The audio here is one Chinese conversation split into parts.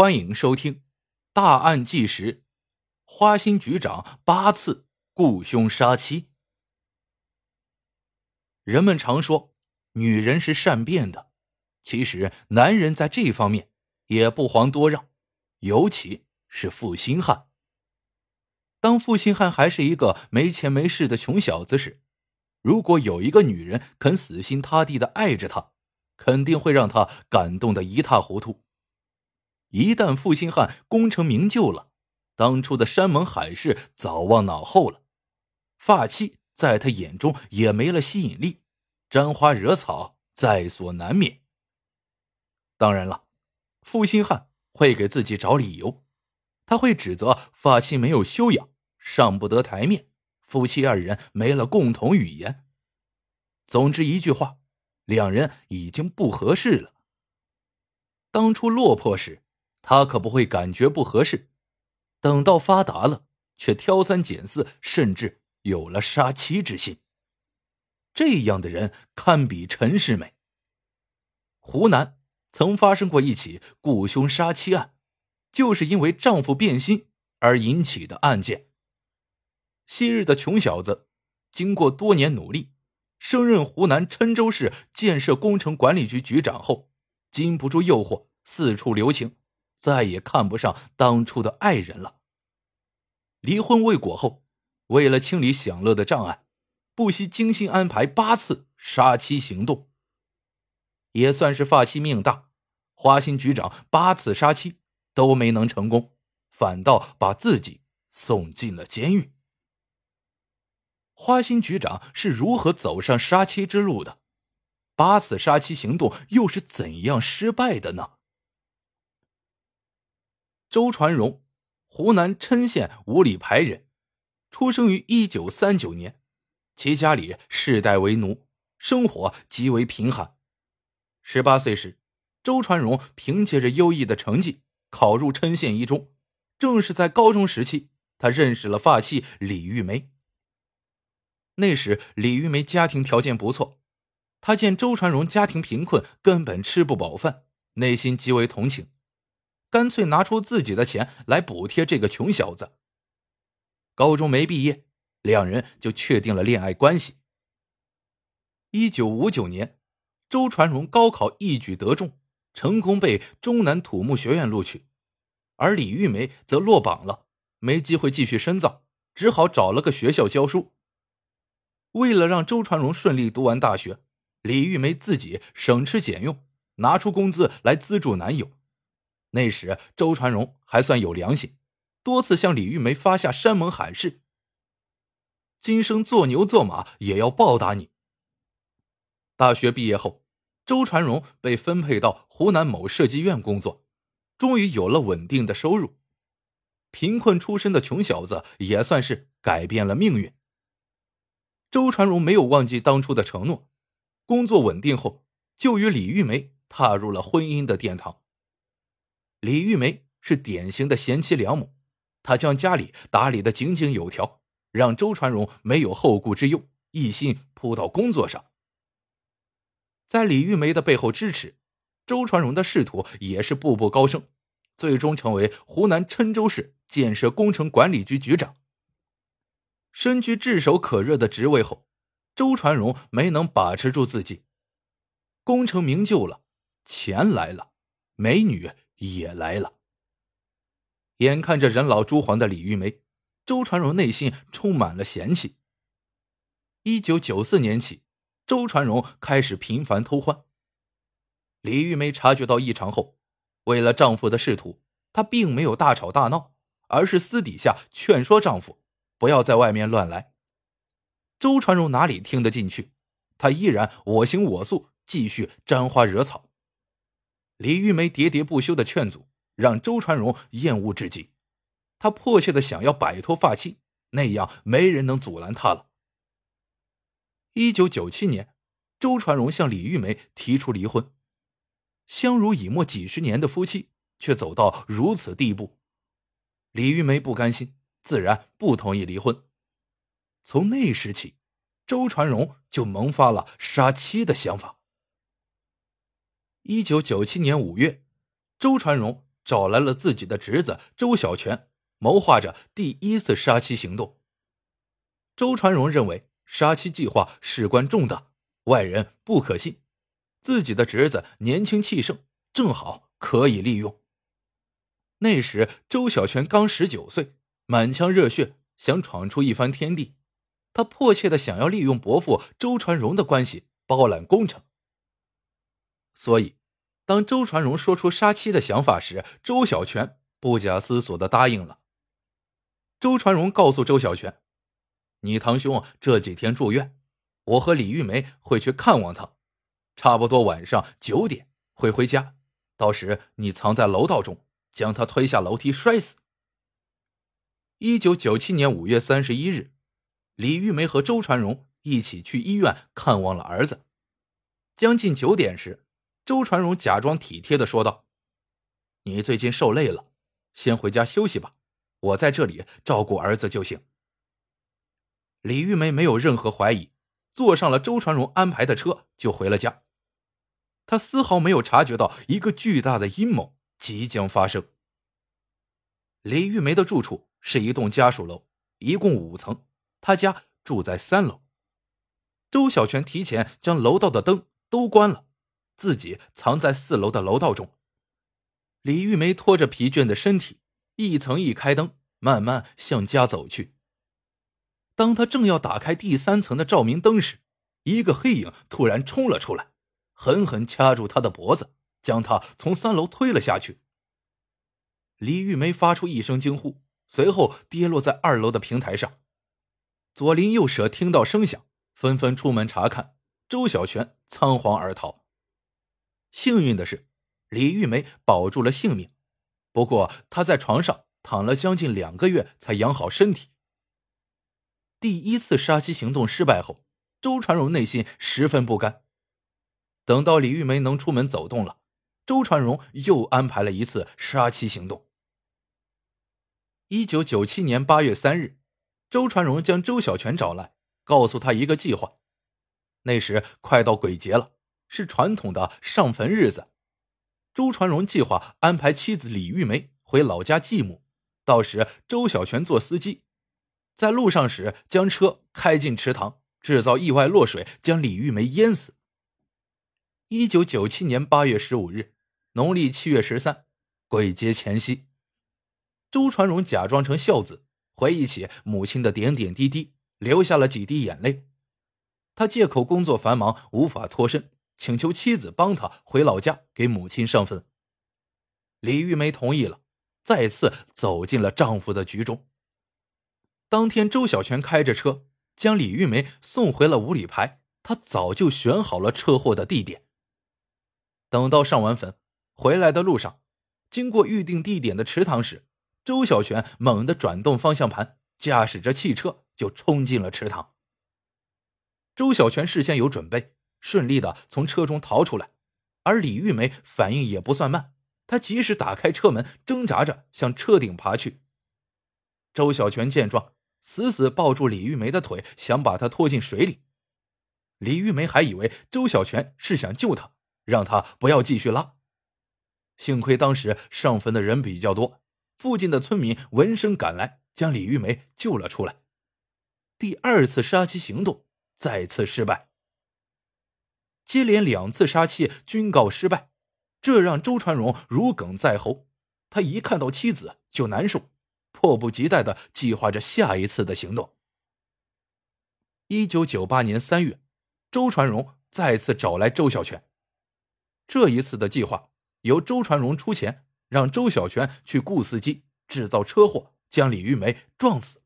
欢迎收听《大案纪实》，花心局长八次雇凶杀妻。人们常说女人是善变的，其实男人在这方面也不遑多让，尤其是负心汉。当负心汉还是一个没钱没势的穷小子时，如果有一个女人肯死心塌地的爱着他，肯定会让他感动的一塌糊涂。一旦负心汉功成名就了，当初的山盟海誓早忘脑后了，发妻在他眼中也没了吸引力，沾花惹草在所难免。当然了，负心汉会给自己找理由，他会指责发妻没有修养，上不得台面，夫妻二人没了共同语言。总之一句话，两人已经不合适了。当初落魄时。他可不会感觉不合适，等到发达了，却挑三拣四，甚至有了杀妻之心。这样的人堪比陈世美。湖南曾发生过一起雇凶杀妻案，就是因为丈夫变心而引起的案件。昔日的穷小子，经过多年努力，升任湖南郴州市建设工程管理局局长后，禁不住诱惑，四处留情。再也看不上当初的爱人了。离婚未果后，为了清理享乐的障碍，不惜精心安排八次杀妻行动。也算是发妻命大，花心局长八次杀妻都没能成功，反倒把自己送进了监狱。花心局长是如何走上杀妻之路的？八次杀妻行动又是怎样失败的呢？周传荣，湖南郴县五里牌人，出生于一九三九年，其家里世代为奴，生活极为贫寒。十八岁时，周传荣凭借着优异的成绩考入郴县一中。正是在高中时期，他认识了发妻李玉梅。那时，李玉梅家庭条件不错，他见周传荣家庭贫困，根本吃不饱饭，内心极为同情。干脆拿出自己的钱来补贴这个穷小子。高中没毕业，两人就确定了恋爱关系。一九五九年，周传荣高考一举得中，成功被中南土木学院录取，而李玉梅则落榜了，没机会继续深造，只好找了个学校教书。为了让周传荣顺利读完大学，李玉梅自己省吃俭用，拿出工资来资助男友。那时，周传荣还算有良心，多次向李玉梅发下山盟海誓：“今生做牛做马也要报答你。”大学毕业后，周传荣被分配到湖南某设计院工作，终于有了稳定的收入。贫困出身的穷小子也算是改变了命运。周传荣没有忘记当初的承诺，工作稳定后，就与李玉梅踏入了婚姻的殿堂。李玉梅是典型的贤妻良母，她将家里打理的井井有条，让周传荣没有后顾之忧，一心扑到工作上。在李玉梅的背后支持，周传荣的仕途也是步步高升，最终成为湖南郴州市建设工程管理局局长。身居炙手可热的职位后，周传荣没能把持住自己，功成名就了，钱来了，美女。也来了。眼看着人老珠黄的李玉梅，周传荣内心充满了嫌弃。一九九四年起，周传荣开始频繁偷欢。李玉梅察觉到异常后，为了丈夫的仕途，她并没有大吵大闹，而是私底下劝说丈夫不要在外面乱来。周传荣哪里听得进去？他依然我行我素，继续沾花惹草。李玉梅喋喋不休的劝阻，让周传荣厌恶至极。他迫切的想要摆脱发妻，那样没人能阻拦他了。一九九七年，周传荣向李玉梅提出离婚。相濡以沫几十年的夫妻，却走到如此地步。李玉梅不甘心，自然不同意离婚。从那时起，周传荣就萌发了杀妻的想法。一九九七年五月，周传荣找来了自己的侄子周小泉，谋划着第一次杀妻行动。周传荣认为杀妻计划事关重大，外人不可信，自己的侄子年轻气盛，正好可以利用。那时周小泉刚十九岁，满腔热血，想闯出一番天地。他迫切的想要利用伯父周传荣的关系包揽工程。所以，当周传荣说出杀妻的想法时，周小泉不假思索的答应了。周传荣告诉周小泉：“你堂兄这几天住院，我和李玉梅会去看望他，差不多晚上九点会回家，到时你藏在楼道中，将他推下楼梯摔死。”一九九七年五月三十一日，李玉梅和周传荣一起去医院看望了儿子。将近九点时。周传荣假装体贴的说道：“你最近受累了，先回家休息吧，我在这里照顾儿子就行。”李玉梅没有任何怀疑，坐上了周传荣安排的车就回了家。她丝毫没有察觉到一个巨大的阴谋即将发生。李玉梅的住处是一栋家属楼，一共五层，她家住在三楼。周小泉提前将楼道的灯都关了。自己藏在四楼的楼道中。李玉梅拖着疲倦的身体，一层一开灯，慢慢向家走去。当他正要打开第三层的照明灯时，一个黑影突然冲了出来，狠狠掐住他的脖子，将他从三楼推了下去。李玉梅发出一声惊呼，随后跌落在二楼的平台上。左邻右舍听到声响，纷纷出门查看，周小泉仓皇而逃。幸运的是，李玉梅保住了性命。不过，她在床上躺了将近两个月才养好身体。第一次杀妻行动失败后，周传荣内心十分不甘。等到李玉梅能出门走动了，周传荣又安排了一次杀妻行动。一九九七年八月三日，周传荣将周小泉找来，告诉他一个计划。那时快到鬼节了。是传统的上坟日子，周传荣计划安排妻子李玉梅回老家继母，到时周小泉做司机，在路上时将车开进池塘，制造意外落水，将李玉梅淹死。一九九七年八月十五日，农历七月十三，鬼节前夕，周传荣假装成孝子，回忆起母亲的点点滴滴，流下了几滴眼泪。他借口工作繁忙，无法脱身。请求妻子帮他回老家给母亲上坟。李玉梅同意了，再次走进了丈夫的局中。当天，周小泉开着车将李玉梅送回了五里牌，他早就选好了车祸的地点。等到上完坟回来的路上，经过预定地点的池塘时，周小泉猛地转动方向盘，驾驶着汽车就冲进了池塘。周小泉事先有准备。顺利的从车中逃出来，而李玉梅反应也不算慢，她及时打开车门，挣扎着向车顶爬去。周小泉见状，死死抱住李玉梅的腿，想把她拖进水里。李玉梅还以为周小泉是想救她，让她不要继续拉。幸亏当时上坟的人比较多，附近的村民闻声赶来，将李玉梅救了出来。第二次杀妻行动再次失败。接连两次杀妻均告失败，这让周传荣如鲠在喉。他一看到妻子就难受，迫不及待的计划着下一次的行动。一九九八年三月，周传荣再次找来周小泉。这一次的计划由周传荣出钱，让周小泉去雇司机制造车祸，将李玉梅撞死。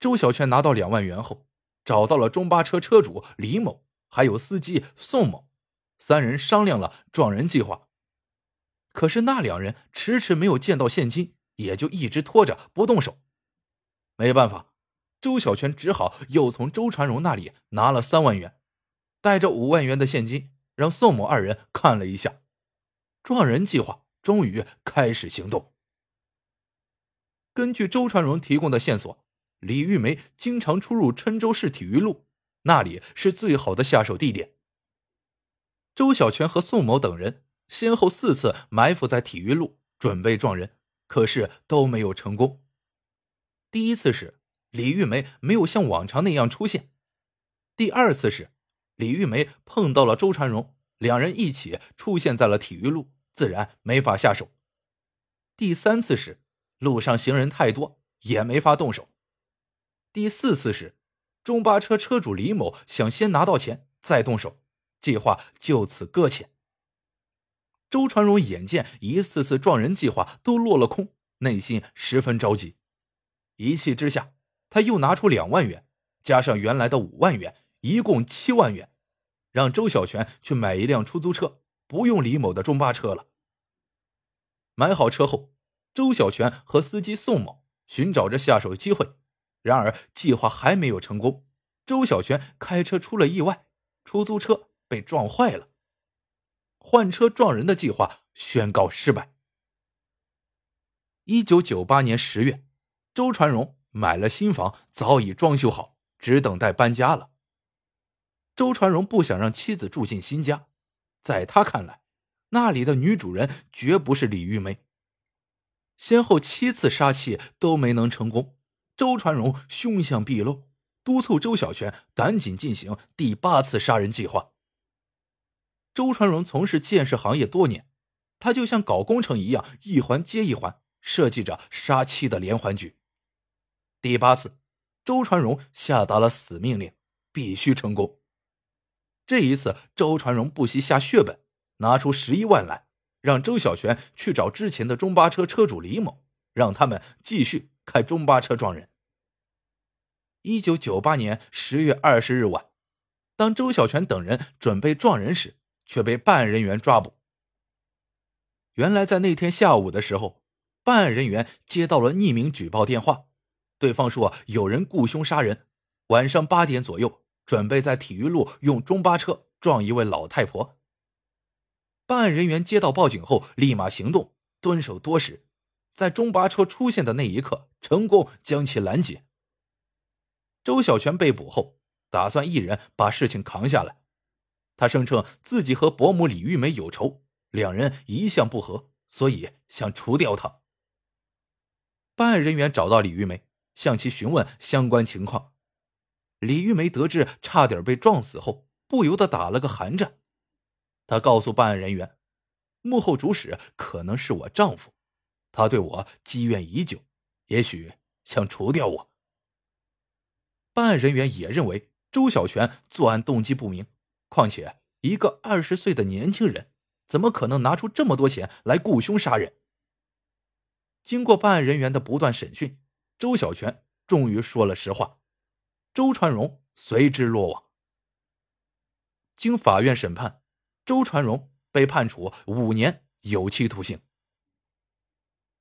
周小泉拿到两万元后，找到了中巴车车主李某。还有司机宋某，三人商量了撞人计划。可是那两人迟迟没有见到现金，也就一直拖着不动手。没办法，周小泉只好又从周传荣那里拿了三万元，带着五万元的现金，让宋某二人看了一下，撞人计划终于开始行动。根据周传荣提供的线索，李玉梅经常出入郴州市体育路。那里是最好的下手地点。周小泉和宋某等人先后四次埋伏在体育路，准备撞人，可是都没有成功。第一次是李玉梅没有像往常那样出现，第二次是李玉梅碰到了周传荣，两人一起出现在了体育路，自然没法下手。第三次是路上行人太多，也没法动手。第四次是中巴车车主李某想先拿到钱再动手，计划就此搁浅。周传荣眼见一次次撞人计划都落了空，内心十分着急，一气之下，他又拿出两万元，加上原来的五万元，一共七万元，让周小泉去买一辆出租车，不用李某的中巴车了。买好车后，周小泉和司机宋某寻找着下手机会，然而计划还没有成功，周小泉开车出了意外，出租车被撞坏了。换车撞人的计划宣告失败。一九九八年十月，周传荣买了新房，早已装修好，只等待搬家了。周传荣不想让妻子住进新家，在他看来，那里的女主人绝不是李玉梅。先后七次杀妻都没能成功，周传荣凶相毕露，督促周小泉赶紧进行第八次杀人计划。周传荣从事建设行业多年，他就像搞工程一样，一环接一环设计着杀妻的连环局。第八次，周传荣下达了死命令，必须成功。这一次，周传荣不惜下血本，拿出十一万来，让周小泉去找之前的中巴车车主李某，让他们继续开中巴车撞人。一九九八年十月二十日晚，当周小泉等人准备撞人时，却被办案人员抓捕。原来，在那天下午的时候，办案人员接到了匿名举报电话，对方说有人雇凶杀人，晚上八点左右准备在体育路用中巴车撞一位老太婆。办案人员接到报警后，立马行动，蹲守多时，在中巴车出现的那一刻，成功将其拦截。周小泉被捕后，打算一人把事情扛下来。他声称自己和伯母李玉梅有仇，两人一向不和，所以想除掉他。办案人员找到李玉梅，向其询问相关情况。李玉梅得知差点被撞死后，不由得打了个寒战。她告诉办案人员，幕后主使可能是我丈夫，他对我积怨已久，也许想除掉我。办案人员也认为周小泉作案动机不明。况且，一个二十岁的年轻人，怎么可能拿出这么多钱来雇凶杀人？经过办案人员的不断审讯，周小泉终于说了实话，周传荣随之落网。经法院审判，周传荣被判处五年有期徒刑。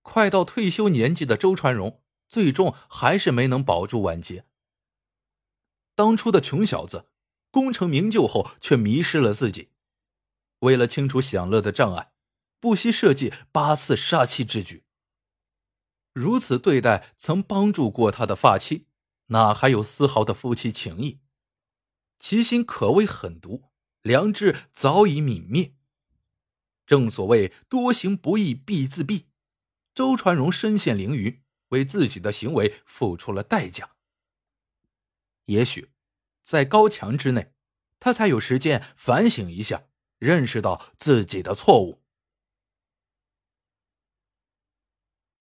快到退休年纪的周传荣，最终还是没能保住晚节。当初的穷小子。功成名就后，却迷失了自己。为了清除享乐的障碍，不惜设计八次杀妻之举。如此对待曾帮助过他的发妻，哪还有丝毫的夫妻情谊？其心可谓狠毒，良知早已泯灭。正所谓多行不义必自毙。周传荣身陷囹圄，为自己的行为付出了代价。也许。在高墙之内，他才有时间反省一下，认识到自己的错误。